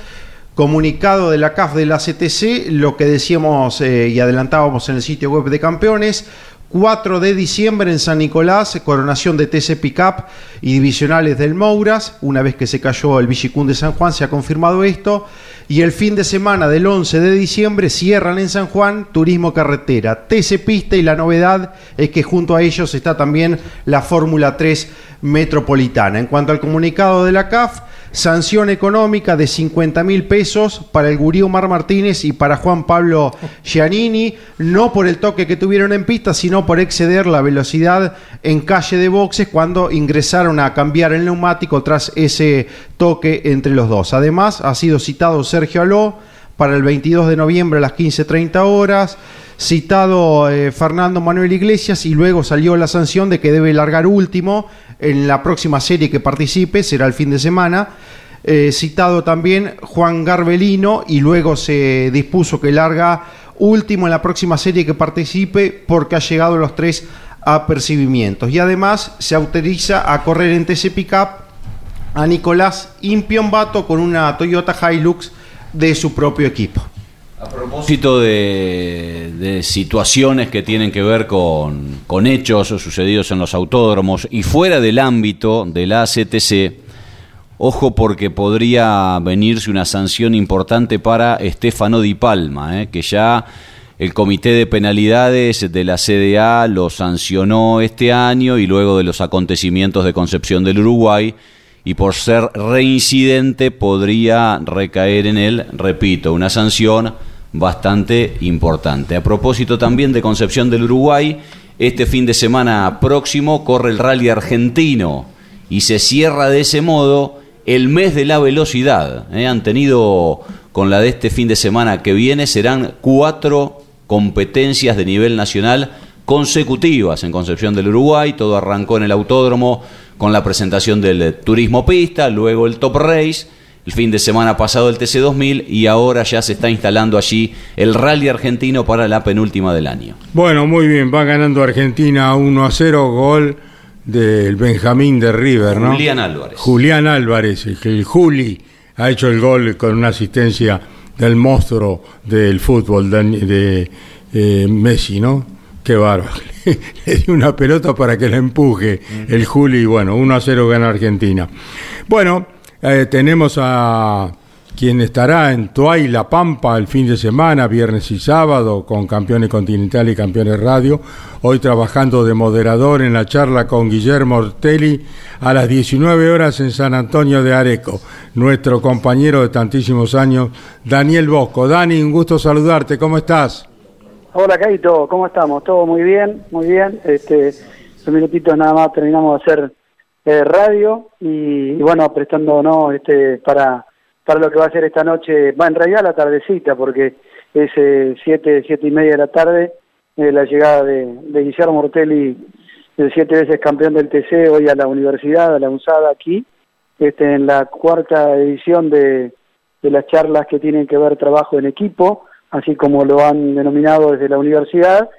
comunicado de la CAF de la CTC, lo que decíamos eh, y adelantábamos en el sitio web de campeones, 4 de diciembre en San Nicolás, coronación de TC Pickup y divisionales del Mouras. Una vez que se cayó el Villicún de San Juan, se ha confirmado esto. Y el fin de semana del 11 de diciembre cierran en San Juan Turismo Carretera, TC Pista y la novedad es que junto a ellos está también la Fórmula 3 Metropolitana. En cuanto al comunicado de la CAF, sanción económica de 50 mil pesos para el gurí Omar Martínez y para Juan Pablo Giannini, no por el toque que tuvieron en pista, sino por exceder la velocidad en calle de boxes cuando ingresaron a cambiar el neumático tras ese toque entre los dos. Además, ha sido citado Sergio Aló para el 22 de noviembre a las 15.30 horas citado eh, Fernando Manuel Iglesias y luego salió la sanción de que debe largar último en la próxima serie que participe, será el fin de semana. Eh, citado también Juan Garbelino y luego se dispuso que larga último en la próxima serie que participe porque ha llegado los tres apercibimientos. Y además se autoriza a correr en TC Pickup a Nicolás Impiombato con una Toyota Hilux de su propio equipo. A propósito de, situaciones que tienen que ver con, con, hechos sucedidos en los autódromos y fuera del ámbito de la ACTC, ojo porque podría venirse una sanción importante para Estefano Di Palma, eh, que ya el Comité de Penalidades de la CDA lo sancionó este año y luego de los acontecimientos de Concepción del Uruguay y por ser reincidente podría recaer en él, repito, una sanción bastante importante. A propósito también de Concepción del Uruguay, este fin de semana próximo corre el rally argentino y se cierra de ese modo el mes de la velocidad. ¿eh? Han tenido con la de este fin de semana que viene, serán cuatro competencias de nivel nacional consecutivas en Concepción del Uruguay. Todo arrancó en el autódromo con la presentación del turismo pista, luego el top race el fin de semana pasado el TC2000 y ahora ya se está instalando allí el rally argentino para la penúltima del año. Bueno, muy bien, va ganando Argentina 1 a 0, gol del Benjamín de River, ¿no? Julián Álvarez. Julián Álvarez, el Juli ha hecho el gol con una asistencia del monstruo del fútbol de, eh, Messi, ¿no? Qué bárbaro. Le dio una pelota para que la empuje el Juli y bueno, 1 a 0 gana Argentina. Bueno, eh, tenemos a quien estará en Tuay La Pampa el fin de semana, viernes y sábado, con campeones continental y campeones radio. Hoy trabajando de moderador en la charla con Guillermo Ortelli a las 19 horas en San Antonio de Areco. Nuestro compañero de tantísimos años, Daniel Bosco. Dani, un gusto saludarte. ¿Cómo estás? Hola, Caito. ¿Cómo estamos? Todo muy bien, muy bien. Este, un minutitos nada más terminamos de hacer eh, radio y, bueno, prestándonos este, para, para lo que va a ser esta noche, va en realidad la tardecita, porque es eh, siete, siete y media de la tarde, eh, la llegada de, de Guillermo Mortelli, el siete veces campeón del TC, hoy a la universidad, a la UNSADA aquí, este, en la cuarta edición de, de las charlas que tienen que ver trabajo en equipo, así como lo han denominado desde la universidad.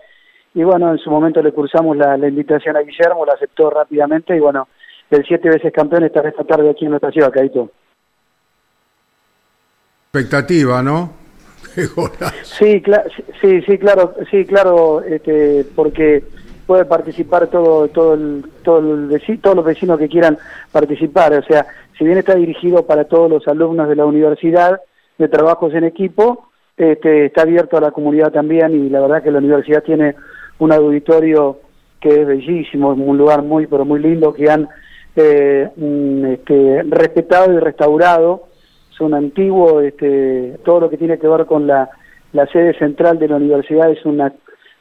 Y bueno, en su momento le cursamos la, la invitación a Guillermo, la aceptó rápidamente y bueno, el siete veces campeón estará esta tarde aquí en nuestra ciudad, Caito. Expectativa, ¿no? sí, sí, sí, claro, sí, claro, este, porque puede participar todo, todo, el, todo el todos los vecinos que quieran participar. O sea, si bien está dirigido para todos los alumnos de la universidad de trabajos en equipo, este, está abierto a la comunidad también y la verdad que la universidad tiene un auditorio que es bellísimo, es un lugar muy, pero muy lindo que han eh, mm, este, respetado y restaurado. Son antiguos, este, todo lo que tiene que ver con la, la sede central de la universidad es una,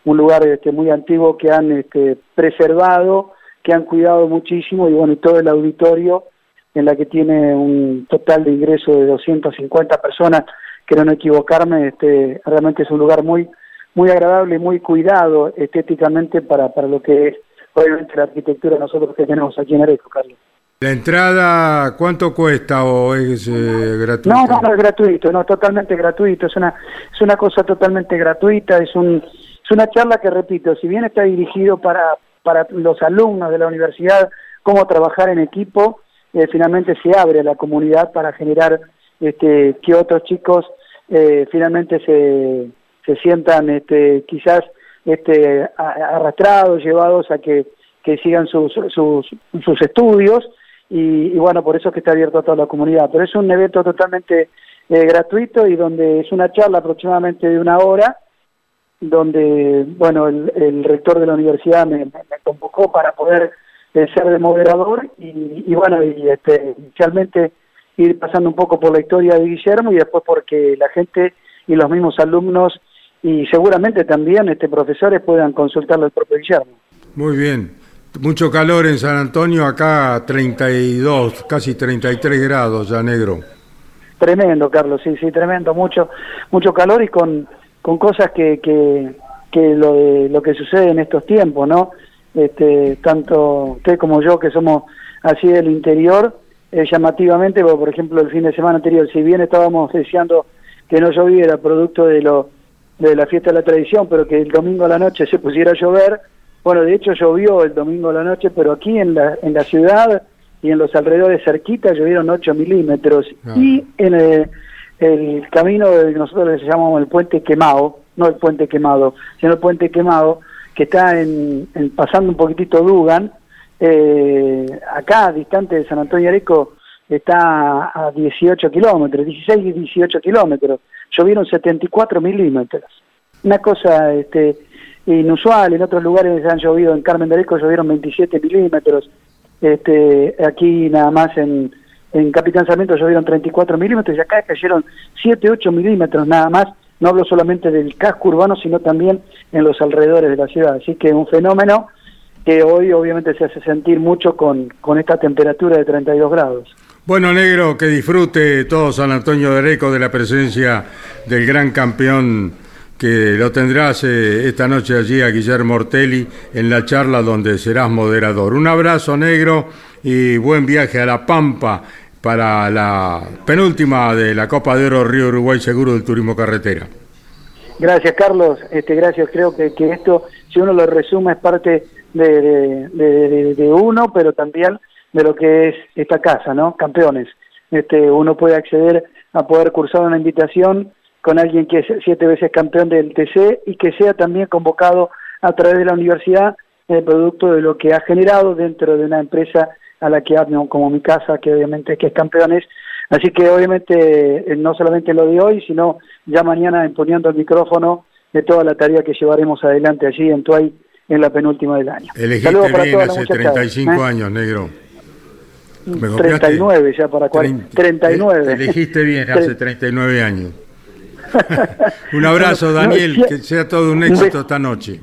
un lugar este, muy antiguo que han este, preservado, que han cuidado muchísimo y bueno, y todo el auditorio en la que tiene un total de ingreso de 250 personas, quiero no equivocarme, este, realmente es un lugar muy muy agradable, muy cuidado estéticamente para, para lo que es obviamente la arquitectura nosotros que tenemos aquí en Areco, Carlos. ¿La entrada cuánto cuesta o es eh, gratuito? No, no, no, es gratuito, no, totalmente gratuito, es una, es una cosa totalmente gratuita, es, un, es una charla que, repito, si bien está dirigido para, para los alumnos de la universidad, cómo trabajar en equipo, eh, finalmente se abre a la comunidad para generar este, que otros chicos eh, finalmente se, se sientan este, quizás este, arrastrados, llevados a que, que sigan sus, sus, estudios y, bueno, por eso es que está abierto a toda la comunidad. Pero es un evento totalmente eh, gratuito y donde es una charla aproximadamente de una hora, donde, bueno, el, rector de la universidad me, convocó para poder eh, ser de moderador y, y bueno, y este, inicialmente ir pasando un poco por la historia de Guillermo y después porque la gente y los mismos alumnos y seguramente también este profesores puedan consultarlo al propio Guillermo. Muy bien. Mucho calor en San Antonio, acá 32, casi 33 grados ya negro. Tremendo, Carlos, sí, sí, tremendo, mucho mucho calor y con, con cosas que, que, que lo, de, lo que sucede en estos tiempos, ¿no? Este, tanto usted como yo que somos así del interior, eh, llamativamente, por ejemplo, el fin de semana anterior, si bien estábamos deseando que no lloviera producto de lo de la fiesta de la tradición, pero que el domingo a la noche se pusiera a llover, bueno, de hecho llovió el domingo a la noche, pero aquí en la, en la ciudad y en los alrededores cerquita llovieron 8 milímetros. Ah. Y en el, camino de nosotros le llamamos el puente quemado, no el puente quemado, sino el puente quemado, que está en, pasando un poquitito Dugan, eh, acá, distante de San Antonio Areco, está a 18 kilómetros, 16 y 18 kilómetros. Llovieron 74 milímetros. Una cosa este, inusual, en otros lugares han llovido, en Carmen de Areco llovieron 27 milímetros, este, aquí nada más en, en Capitán Sarmiento llovieron 34 milímetros y acá cayeron 7, 8 milímetros nada más. No hablo solamente del casco urbano, sino también en los alrededores de la ciudad. Así que un fenómeno que hoy obviamente se hace sentir mucho con, con esta temperatura de 32 grados. Bueno, negro, que disfrute todo San Antonio de Areco de la presencia del gran campeón que lo tendrás eh, esta noche allí a Guillermo Ortelli en la charla donde serás moderador. Un abrazo negro y buen viaje a La Pampa para la penúltima de la Copa de Oro Río Uruguay Seguro del Turismo Carretera. Gracias Carlos, este, gracias. Creo que, que esto, si uno lo resume, es parte de, de, uno, pero también de lo que es esta casa, ¿no? Campeones. Este, uno puede acceder a poder cursar una invitación con alguien que es siete veces campeón del TC y que sea también convocado a través de la universidad el producto de lo que ha generado dentro de una empresa a la que hablo como mi casa, que obviamente que es campeones. Así que obviamente eh, no solamente lo de hoy, sino ya mañana imponiendo el micrófono de toda la tarea que llevaremos adelante allí en Tuay en la penúltima del año. Elegiste bien hace 35 ¿eh? años, negro. 39 ya para 40. 39. Elegiste bien hace 39 años. un abrazo, Daniel, que sea todo un éxito esta noche.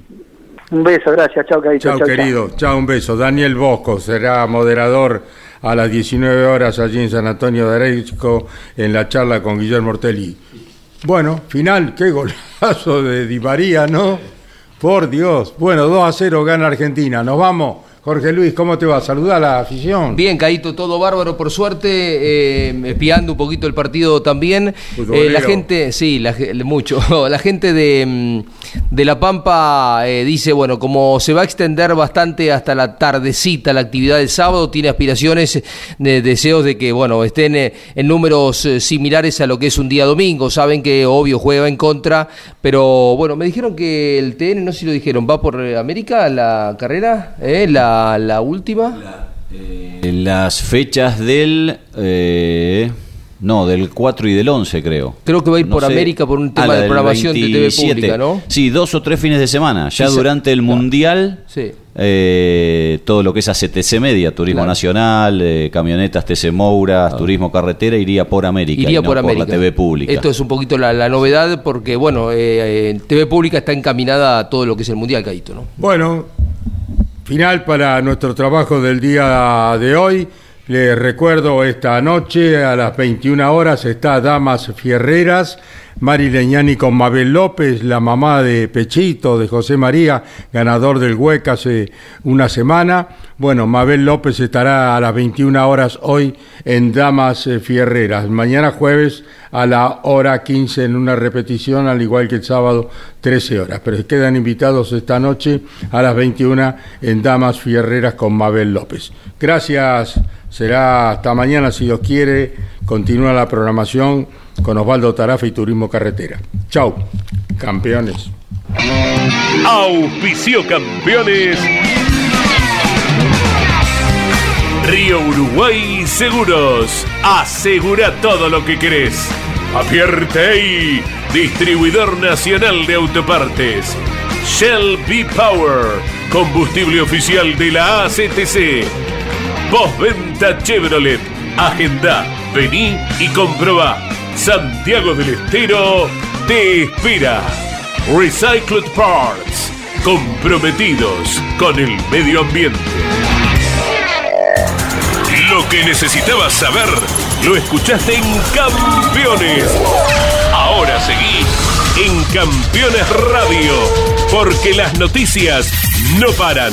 Un beso, gracias, chao, Chao, querido, chao. un beso. Daniel Bosco será moderador a las 19 horas allí en San Antonio de Areco en la charla con Guillermo Ortelli. Bueno, final, qué golazo de Di María, ¿no? Por Dios. Bueno, 2 a 0 gana Argentina. Nos vamos. Jorge Luis, ¿cómo te va? Saluda a la afición. Bien, Caíto, todo bárbaro, por suerte, eh, espiando un poquito el partido también. Eh, la gente, sí, mucho. La gente de, mm, de La Pampa eh, dice, bueno, como se va a extender bastante hasta la tardecita la actividad del sábado, tiene aspiraciones, de, deseos de que, bueno, estén en números similares a lo que es un día domingo. Saben que, obvio, juega en contra, pero, bueno, me dijeron que el TN, no sé si lo dijeron, va por América la carrera, la la, última? Eh, las fechas del... Eh, no, del 4 y del 11 creo. Creo que va a ir por América por un tema ah, de programación de TV pública, ¿no? Sí, dos o tres fines de semana. Ya durante el Mundial, eh, todo lo que es ACTC Media, Turismo Nacional, camionetas TC Mouras, ah. Turismo Carretera, iría por América. Iría por, América. la TV pública. Esto es un poquito la, novedad porque, bueno, TV pública está encaminada a todo lo que es el Mundial, Caíto, ¿no? Bueno, Final para nuestro trabajo del día de hoy. Les recuerdo esta noche a las 21 horas está Damas Fierreras Mari Leñani con Mabel López, la mamá de Pechito, de José María, ganador del Hueca hace una semana. Bueno, Mabel López estará a las 21 horas hoy en Damas Fierreras. Mañana jueves a la hora 15 en una repetición, al igual que el sábado 13 horas. Pero quedan invitados esta noche a las 21 en Damas Fierreras con Mabel López. Gracias, será hasta mañana si Dios quiere. Continúa la programación con Osvaldo Tarafa y Turismo Carretera. Chau, campeones. Auspicio campeones. Río Uruguay Seguros. Asegura todo lo que querés. Apierte distribuidor nacional de autopartes. Shell B Power, combustible oficial de la ACTC. Postventa Chevrolet. Agenda, vení y comprobá. Santiago del Estero te espera. Recycled Parts, comprometidos con el medio ambiente. Lo que necesitabas saber, lo escuchaste en Campeones. Ahora seguí en Campeones Radio, porque las noticias no paran.